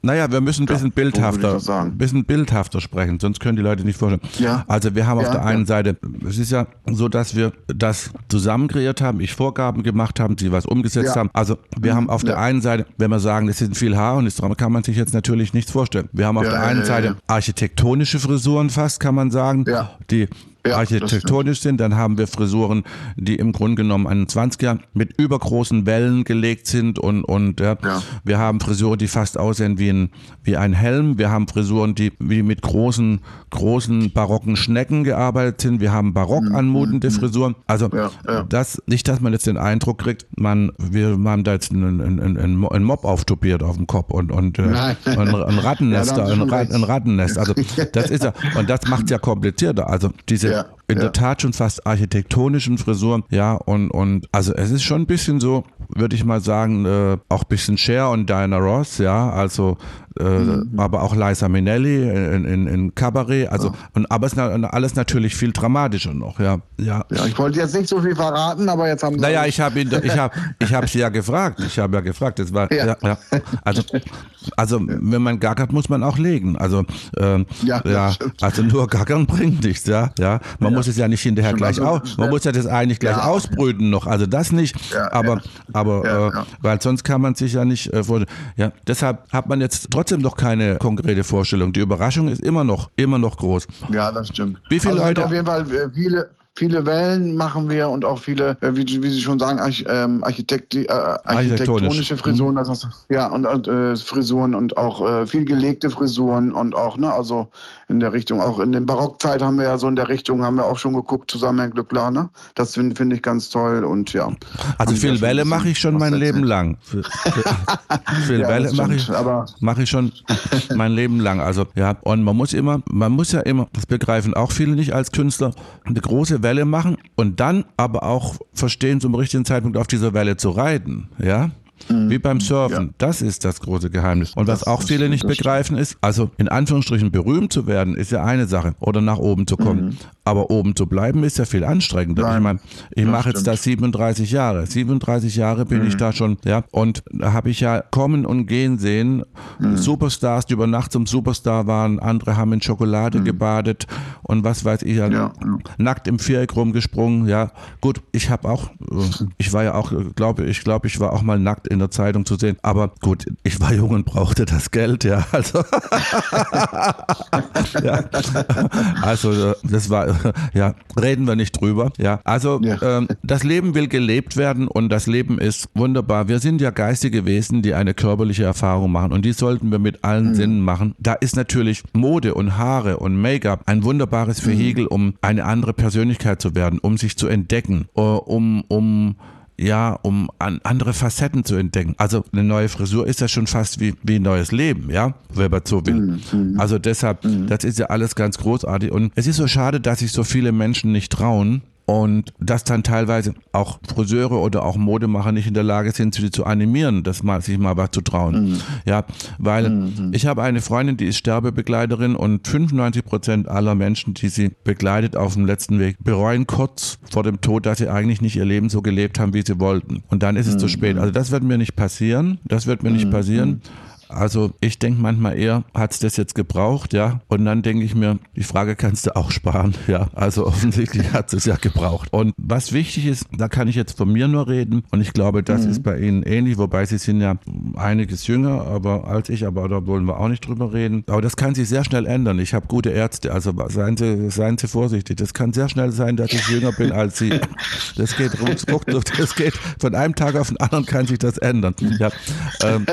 naja, wir müssen ein bisschen ja, bildhafter, ein bisschen bildhafter sprechen, sonst können die Leute nicht vorstellen. Ja. Also wir haben auf ja, der einen Seite, es ist ja so, dass wir das zusammen kreiert haben, ich Vorgaben gemacht haben, sie was umgesetzt haben. Also wir haben auf der einen Seite, wenn wir sagen, es sind viel Haar und ist, kann man sich jetzt natürlich nichts vorstellen. Wir haben auf der einen Seite architektonische Frisuren fast, kann man sagen, die ja, architektonisch sind. Dann haben wir Frisuren, die im Grunde genommen an 20er mit übergroßen Wellen gelegt sind und, und ja. ja. wir haben Frisuren, die fast aussehen wie ein, wie ein Helm. Wir haben Frisuren, die wie mit großen, großen barocken Schnecken gearbeitet sind. Wir haben barock mhm, anmutende mhm. Frisuren. Also ja, das, nicht, dass man jetzt den Eindruck kriegt, man, wir haben da jetzt einen, einen, einen, Mob auftopiert auf dem Kopf und, und äh, ein, ein Rattennest, ein, ein Rattennest. Also das ist ja, und das macht es ja komplizierter. Also diese ja, in ja. der Tat schon fast architektonischen Frisuren. Ja, und, und also es ist schon ein bisschen so, würde ich mal sagen, äh, auch ein bisschen Cher und Diana Ross, ja, also äh, mhm. aber auch Liza Minnelli in, in, in Cabaret, also ja. und aber es ist alles natürlich viel dramatischer noch, ja. Ja, ja ich wollte jetzt nicht so viel verraten, aber jetzt haben Sie Naja, ich habe ihn ich habe ich habe sie ja gefragt, ich habe ja gefragt, das war ja. ja, also also wenn man gackert, muss man auch legen. Also ähm, ja, ja also nur gackern bringt nichts, ja, ja. Man muss es ja nicht hinterher Schon gleich aus, man muss ja das eigentlich gleich ausbrüten noch, also das nicht, aber aber äh, weil sonst kann man sich ja nicht äh, vorstellen. Ja, deshalb hat man jetzt trotzdem noch keine konkrete Vorstellung. Die Überraschung ist immer noch, immer noch groß. Ja, das stimmt. Wie viele also Leute? Auf jeden Fall äh, viele, viele Wellen machen wir und auch viele, äh, wie, wie Sie schon sagen, Arch, ähm, Architekt, äh, architektonische Frisuren, mhm. also, ja, und, und äh, Frisuren und auch äh, viel gelegte Frisuren und auch, ne, also in der Richtung, auch in der Barockzeit haben wir ja so in der Richtung, haben wir auch schon geguckt, zusammen Herr Glückler, ne? Das finde find ich ganz toll und ja. Also viel Welle mache ich schon mein Leben lang. viel ja, Welle mache ich, mach ich schon mein Leben lang. Also ja, und man muss immer, man muss ja immer, das begreifen auch viele nicht als Künstler, eine große Welle machen und dann aber auch verstehen, zum richtigen Zeitpunkt auf dieser Welle zu reiten. Ja, Mhm. Wie beim Surfen. Ja. Das ist das große Geheimnis. Und was das, auch viele nicht begreifen ist, also in Anführungsstrichen berühmt zu werden, ist ja eine Sache. Oder nach oben zu kommen. Mhm. Aber oben zu bleiben ist ja viel anstrengender. Nein, ich meine, ich mache jetzt da 37 Jahre. 37 Jahre bin mhm. ich da schon, ja. Und da habe ich ja kommen und gehen sehen. Mhm. Superstars, die über Nacht zum Superstar waren. Andere haben in Schokolade mhm. gebadet und was weiß ich, ja, ja. nackt im Viereck rumgesprungen. Ja, gut, ich habe auch, ich war ja auch, glaube ich, glaube ich war auch mal nackt in der Zeitung zu sehen. Aber gut, ich war jung und brauchte das Geld, ja. Also, ja. also das war, ja, reden wir nicht drüber. Ja, also ja. Ähm, das Leben will gelebt werden und das Leben ist wunderbar. Wir sind ja geistige Wesen, die eine körperliche Erfahrung machen und die sollten wir mit allen mhm. Sinnen machen. Da ist natürlich Mode und Haare und Make-up ein wunderbares Vehikel, mhm. um eine andere Persönlichkeit zu werden, um sich zu entdecken, äh, um, um ja, um an andere Facetten zu entdecken. Also eine neue Frisur ist ja schon fast wie, wie ein neues Leben, ja, wenn man so will. Mhm, mhm. Also deshalb, mhm. das ist ja alles ganz großartig. Und es ist so schade, dass sich so viele Menschen nicht trauen, und dass dann teilweise auch Friseure oder auch Modemacher nicht in der Lage sind, sie zu animieren, das mal, sich mal was zu trauen. Mhm. Ja, weil mhm. ich habe eine Freundin, die ist Sterbebegleiterin und 95 Prozent aller Menschen, die sie begleitet auf dem letzten Weg, bereuen kurz vor dem Tod, dass sie eigentlich nicht ihr Leben so gelebt haben, wie sie wollten. Und dann ist es mhm. zu spät. Also das wird mir nicht passieren. Das wird mir nicht mhm. passieren. Also ich denke manchmal eher, hat es das jetzt gebraucht, ja? Und dann denke ich mir, die Frage kannst du auch sparen, ja? Also offensichtlich hat es ja gebraucht. Und was wichtig ist, da kann ich jetzt von mir nur reden und ich glaube, das mhm. ist bei Ihnen ähnlich, wobei Sie sind ja einiges jünger aber als ich, aber da wollen wir auch nicht drüber reden. Aber das kann sich sehr schnell ändern. Ich habe gute Ärzte, also seien Sie, seien Sie vorsichtig. Das kann sehr schnell sein, dass ich jünger bin als Sie. Das geht das geht von einem Tag auf den anderen kann sich das ändern. Ja. Ähm,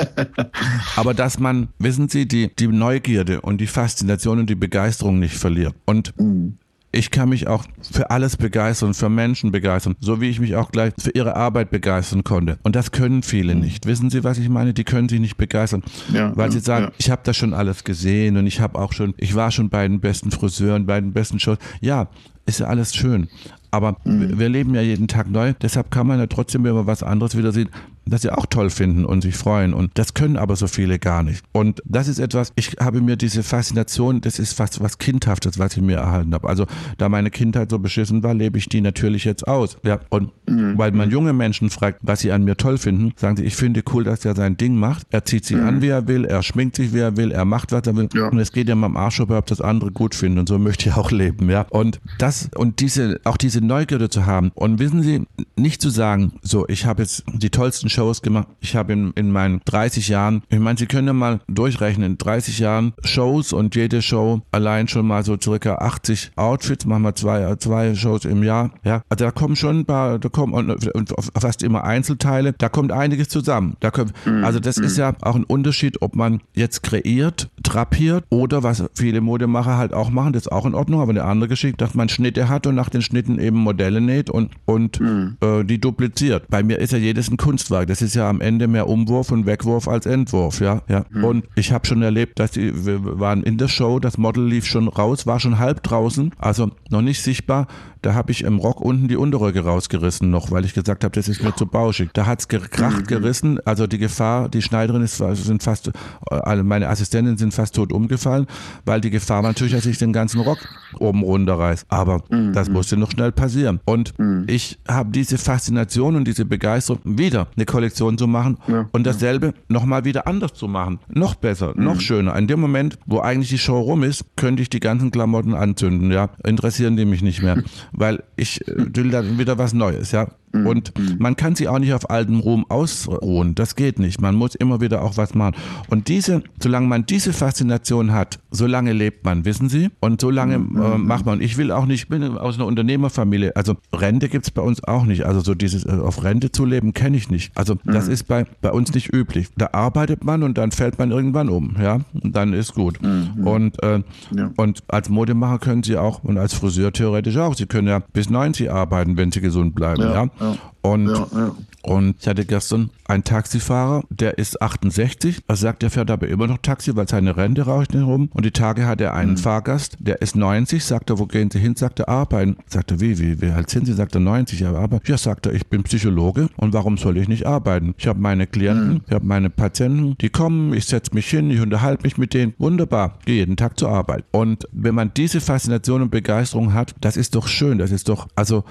aber aber dass man, wissen Sie, die, die Neugierde und die Faszination und die Begeisterung nicht verliert. Und mhm. ich kann mich auch für alles begeistern, für Menschen begeistern, so wie ich mich auch gleich für ihre Arbeit begeistern konnte. Und das können viele mhm. nicht. Wissen Sie, was ich meine? Die können sich nicht begeistern, ja, weil ja, sie sagen, ja. ich habe das schon alles gesehen und ich habe auch schon, ich war schon bei den besten Friseuren, bei den besten Shows. Ja, ist ja alles schön. Aber mhm. wir leben ja jeden Tag neu, deshalb kann man ja trotzdem, wenn man was anderes wieder sieht, das sie auch toll finden und sich freuen. Und das können aber so viele gar nicht. Und das ist etwas, ich habe mir diese Faszination, das ist fast was Kindhaftes, was ich mir erhalten habe. Also da meine Kindheit so beschissen war, lebe ich die natürlich jetzt aus. Ja, und mhm. weil man junge Menschen fragt, was sie an mir toll finden, sagen sie, ich finde cool, dass er sein Ding macht. Er zieht sich mhm. an, wie er will, er schminkt sich, wie er will, er macht, was er will. Ja. Und es geht ja mal am Arsch, ob er das andere gut findet. Und so möchte ich auch leben. Ja, und das, und diese, auch diese Neugierde zu haben. Und wissen Sie, nicht zu sagen, so, ich habe jetzt die tollsten Shows gemacht. Ich habe in, in meinen 30 Jahren, ich meine, Sie können ja mal durchrechnen, in 30 Jahren Shows und jede Show allein schon mal so circa 80 Outfits, machen wir zwei, zwei Shows im Jahr. Ja, also da kommen schon ein paar, da kommen und, und fast immer Einzelteile, da kommt einiges zusammen. Da kommt, mhm. also das ist mhm. ja auch ein Unterschied, ob man jetzt kreiert, drapiert oder was viele Modemacher halt auch machen, das ist auch in Ordnung, aber eine andere Geschichte, dass man Schnitte hat und nach den Schnitten eben Modelle näht und, und mhm. äh, die dupliziert. Bei mir ist ja jedes ein Kunstwerk. Das ist ja am Ende mehr Umwurf und Wegwurf als Entwurf, ja. ja. Mhm. Und ich habe schon erlebt, dass die, wir waren in der Show, das Model lief schon raus, war schon halb draußen, also noch nicht sichtbar. Da habe ich im Rock unten die Unterröcke rausgerissen noch, weil ich gesagt habe, das ist mir zu bauschig. Da hat's gekracht, mhm. gerissen. Also die Gefahr, die Schneiderin ist, sind fast, alle meine Assistentinnen sind fast tot umgefallen, weil die Gefahr war natürlich, dass ich den ganzen Rock oben runterreiß. Aber mhm. das musste noch schnell passieren. Und mhm. ich habe diese Faszination und diese Begeisterung, wieder eine Kollektion zu machen ja. und dasselbe ja. nochmal wieder anders zu machen. Noch besser, mhm. noch schöner. In dem Moment, wo eigentlich die Show rum ist, könnte ich die ganzen Klamotten anzünden, ja. Interessieren die mich nicht mehr. weil ich äh, will dann wieder was Neues, ja. Mhm. Und mhm. man kann sich auch nicht auf altem Ruhm ausruhen. Das geht nicht. Man muss immer wieder auch was machen. Und diese, solange man diese Faszination hat, solange lebt man, wissen Sie? Und solange mhm. äh, macht man. Ich will auch nicht, ich bin aus einer Unternehmerfamilie. Also Rente gibt es bei uns auch nicht. Also so dieses äh, auf Rente zu leben, kenne ich nicht. Also das ist bei, bei uns nicht üblich. Da arbeitet man und dann fällt man irgendwann um, ja. Und dann ist gut. Und, äh, ja. und als Modemacher können Sie auch und als Friseur theoretisch auch. Sie können ja bis 90 arbeiten, wenn Sie gesund bleiben, ja. ja. Und, ja, ja. und ich hatte gestern einen Taxifahrer, der ist 68. Er sagt, er fährt aber immer noch Taxi, weil seine Rente raucht nicht rum. Und die Tage hat er einen mhm. Fahrgast, der ist 90. Sagt er, wo gehen Sie hin? Sagt er, arbeiten. Sagt er, wie, wie, wie alt sind Sie? Sagt er, 90. Ja, aber, ja, sagt er, ich bin Psychologe und warum soll ich nicht arbeiten? Ich habe meine Klienten, mhm. ich habe meine Patienten, die kommen, ich setze mich hin, ich unterhalte mich mit denen. Wunderbar, gehe jeden Tag zur Arbeit. Und wenn man diese Faszination und Begeisterung hat, das ist doch schön, das ist doch, also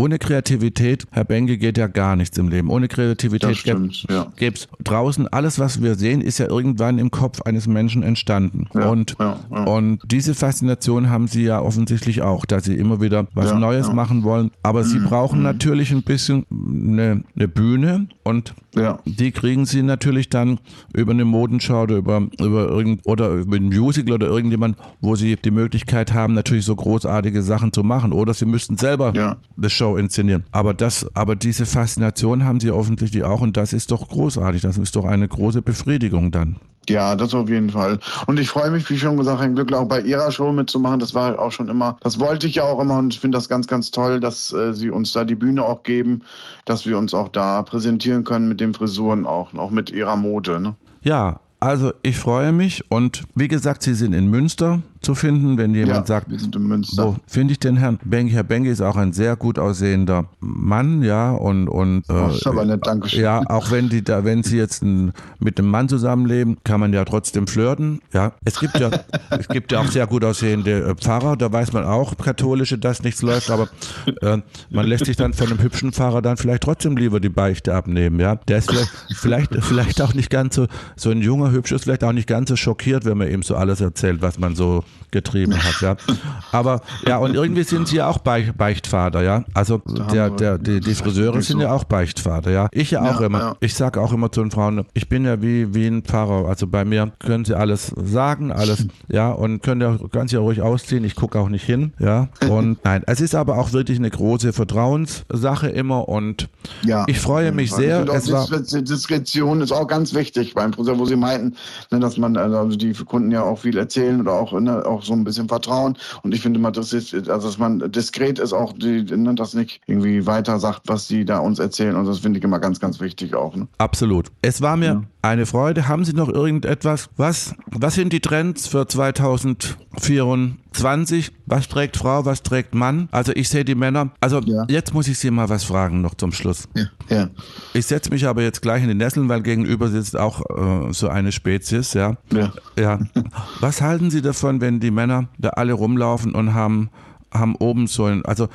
ohne Kreativität, Herr Benke, geht ja gar nichts im Leben. Ohne Kreativität gäbe es draußen, alles, was wir sehen, ist ja irgendwann im Kopf eines Menschen entstanden. Ja, und, ja, ja. und diese Faszination haben Sie ja offensichtlich auch, dass Sie immer wieder was Neues machen wollen. Aber Sie mhm. brauchen mhm. natürlich ein bisschen eine, eine Bühne und die kriegen Sie natürlich dann über eine Modenschau oder über, über irgend, oder über ein Musical oder irgendjemand, wo Sie die Möglichkeit haben, natürlich so großartige Sachen zu machen. Oder Sie müssten selber ja. eine Show inszenieren. Aber das, aber diese Faszination haben Sie offensichtlich auch und das ist doch großartig. Das ist doch eine große Befriedigung dann. Ja, das auf jeden Fall. Und ich freue mich, wie schon gesagt, Herr Glückler, auch bei Ihrer Show mitzumachen. Das war auch schon immer, das wollte ich ja auch immer und ich finde das ganz, ganz toll, dass äh, Sie uns da die Bühne auch geben, dass wir uns auch da präsentieren können mit den Frisuren auch, auch mit Ihrer Mode. Ne? Ja, also ich freue mich und wie gesagt, Sie sind in Münster zu finden, wenn jemand ja, sagt, wir sind in Münster. wo finde ich den Herrn Benke? Herr Benke ist auch ein sehr gut aussehender Mann, ja, und, und äh, aber nett, Dankeschön. ja, auch wenn die da, wenn sie jetzt ein, mit einem Mann zusammenleben, kann man ja trotzdem flirten, ja. Es gibt ja, es gibt ja auch sehr gut aussehende äh, Pfarrer, da weiß man auch, katholische, dass nichts läuft, aber äh, man lässt sich dann von einem hübschen Pfarrer dann vielleicht trotzdem lieber die Beichte abnehmen, ja. Der ist vielleicht, vielleicht, vielleicht auch nicht ganz so, so ein junger, hübscher ist vielleicht auch nicht ganz so schockiert, wenn man ihm so alles erzählt, was man so getrieben hat, ja. Aber ja, und irgendwie sind sie ja auch Beichtvater, ja. Also der, der, die, die Friseure sind ja auch Beichtvater, ja. Ich ja auch ja, immer. Ja. Ich sage auch immer zu den Frauen, ich bin ja wie, wie ein Pfarrer. Also bei mir können sie alles sagen, alles, ja, und können ja ganz ja ruhig ausziehen. Ich gucke auch nicht hin, ja. Und nein, es ist aber auch wirklich eine große Vertrauenssache immer und ja, ich freue mich sehr. Es war Diskretion ist auch ganz wichtig beim Friseur, wo sie meinten, ne, dass man, also die Kunden ja auch viel erzählen oder auch, ne, auch so ein bisschen Vertrauen. Und ich finde mal, das ist, also dass man diskret ist, auch die, ne, das nicht irgendwie weiter sagt, was sie da uns erzählen. Und das finde ich immer ganz, ganz wichtig auch. Ne? Absolut. Es war mir ja. Eine Freude. Haben Sie noch irgendetwas? Was, was sind die Trends für 2024? Was trägt Frau, was trägt Mann? Also ich sehe die Männer. Also ja. jetzt muss ich Sie mal was fragen noch zum Schluss. Ja. ja. Ich setze mich aber jetzt gleich in die Nesseln, weil gegenüber sitzt auch äh, so eine Spezies, ja. Ja. ja. Was halten Sie davon, wenn die Männer da alle rumlaufen und haben, haben oben so ein, also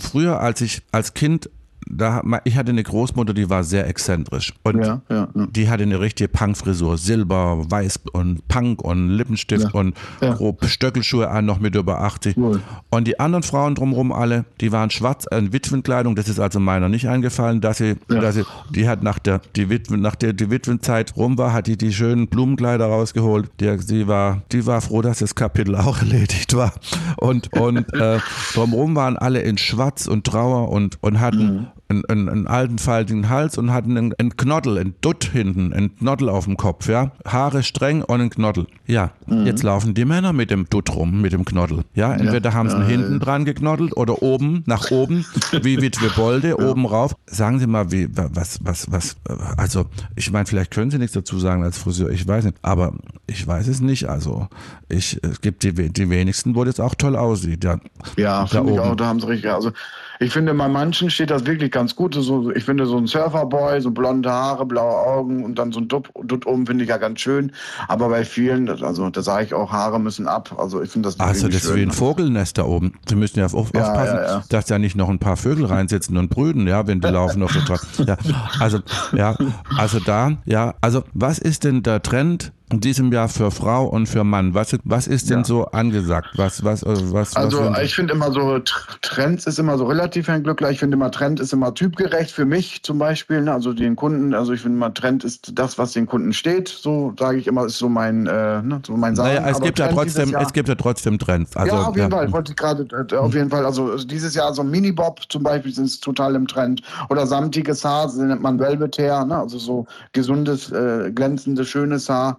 früher, als ich als Kind da, ich hatte eine Großmutter, die war sehr exzentrisch. Und ja, ja, ja. die hatte eine richtige Punkfrisur. Silber, Weiß und Punk und Lippenstift und grob Stöckelschuhe an, noch mit über 80. Cool. Und die anderen Frauen drumherum alle, die waren schwarz in äh, Witwenkleidung. Das ist also meiner nicht eingefallen, dass sie, dass sie die hat nach der, die Witwen, nach der die Witwenzeit rum war, hat die die schönen Blumenkleider rausgeholt. Die, die, war, die war froh, dass das Kapitel auch erledigt war. Und, und äh, drumherum waren alle in Schwarz und Trauer und, und hatten mhm einen, einen, einen alten faltigen Hals und hatten einen, einen Knoddel, einen Dutt hinten, einen Knoddel auf dem Kopf, ja. Haare streng und einen Knoddel. Ja, mhm. jetzt laufen die Männer mit dem Dutt rum, mit dem Knoddel. Ja, entweder ja. haben sie ihn ja, hinten ja. dran geknoddelt oder oben, nach oben, wie Witwe Bolde, oben rauf. Sagen Sie mal, wie, was, was, was, also, ich meine, vielleicht können Sie nichts dazu sagen als Friseur, ich weiß nicht, aber ich weiß es nicht, also, ich, es gibt die, die wenigsten, wo das auch toll aussieht, ja. Ja, da, oben. auch, da haben Sie richtig, also, ich finde, bei manchen steht das wirklich ganz gut. So, ich finde, so ein Surferboy, so blonde Haare, blaue Augen und dann so ein Dutt, Dutt oben finde ich ja ganz schön. Aber bei vielen, also da sage ich auch, Haare müssen ab. Also ich finde das Also das ist wie ein Vogelnest da oben. Sie müssen ja, auf, aufpassen, ja, ja. dass da nicht noch ein paar Vögel reinsitzen und brüten, ja, wenn die laufen auf der Straße. Ja, also, ja, also da, ja, also was ist denn der Trend in diesem Jahr für Frau und für Mann? Was, was ist denn ja. so angesagt? Was, was, äh, was, also was ich finde immer so, Trends ist immer so relativ ein Glückler. Ich finde immer, Trend ist immer typgerecht für mich zum Beispiel. Ne? Also den Kunden, also ich finde immer, Trend ist das, was den Kunden steht. So sage ich immer, ist so mein, äh, ne? so mein Sagen. Naja, es, gibt ja trotzdem, es gibt ja trotzdem Trends. Also, ja, auf jeden ja. Fall. Wollte ich gerade, äh, auf jeden Fall. Also dieses Jahr so Mini-Bob zum Beispiel sind total im Trend. Oder samtiges Haar, nennt man Velvet Hair. Ne? Also so gesundes, äh, glänzendes, schönes Haar.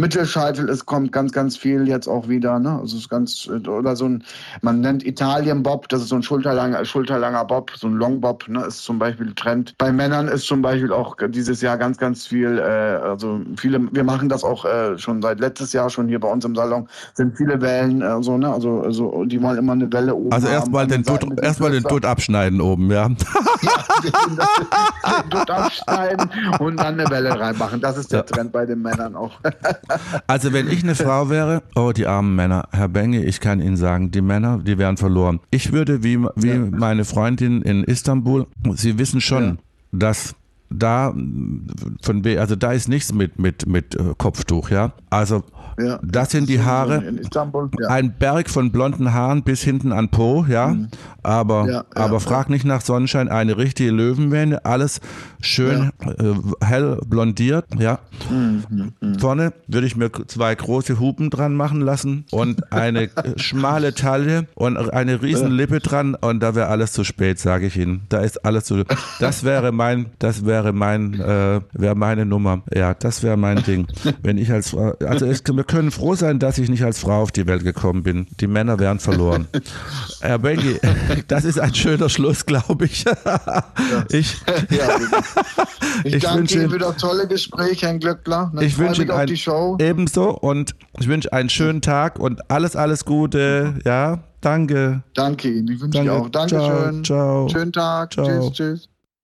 Mittelscheitel, es kommt ganz, ganz viel jetzt auch wieder. Ne? Also es ist ganz, oder so ein, man nennt Italien Bob, das ist so ein schulterlanger, schulterlanger Bob, so ein Long Bob, ne? ist zum Beispiel Trend. Bei Männern ist zum Beispiel auch dieses Jahr ganz, ganz viel, äh, also viele, wir machen das auch äh, schon seit letztes Jahr schon hier bei uns im Salon, sind viele Wellen, äh, so, ne? also, also die wollen immer eine Welle oben. Also erstmal den, Dutt, erstmal den Dutt abschneiden oben, ja. ja, den Dutt abschneiden und dann eine Welle reinmachen. Das ist der ja. Trend bei den Männern auch. Also wenn ich eine Frau wäre, oh die armen Männer, Herr Benge, ich kann Ihnen sagen, die Männer, die wären verloren. Ich würde wie, wie ja. meine Freundin in Istanbul, Sie wissen schon, ja. dass da von also da ist nichts mit mit mit äh, Kopftuch, ja. Also ja, das sind die Haare. Istanbul, ja. Ein Berg von blonden Haaren bis hinten an Po, ja. Mhm. Aber, ja, aber frag nicht nach Sonnenschein, eine richtige Löwenmähne, alles schön äh, hell blondiert, ja. Mhm, mhm. Vorne würde ich mir zwei große Hupen dran machen lassen und eine schmale Taille und eine riesen Lippe dran und da wäre alles zu spät, sage ich Ihnen. Da ist alles zu. Das wäre mein, das wäre mein, äh, wäre meine Nummer. Ja, das wäre mein Ding. Wenn ich als, also ich, wir können froh sein, dass ich nicht als Frau auf die Welt gekommen bin. Die Männer wären verloren. Herr Bengi, das ist ein schöner Schluss, glaube ich. ich, ja, ich, ich danke wünsche, Ihnen für das tolle Gespräch, Herr Glöckler. Dann ich wünsche Ihnen ein, ebenso und ich wünsche einen schönen Tag und alles, alles Gute. Ja, danke. Danke Ihnen. Ich wünsche danke. auch. Dankeschön. Ciao, ciao. Schönen Tag. Ciao. Tschüss, tschüss.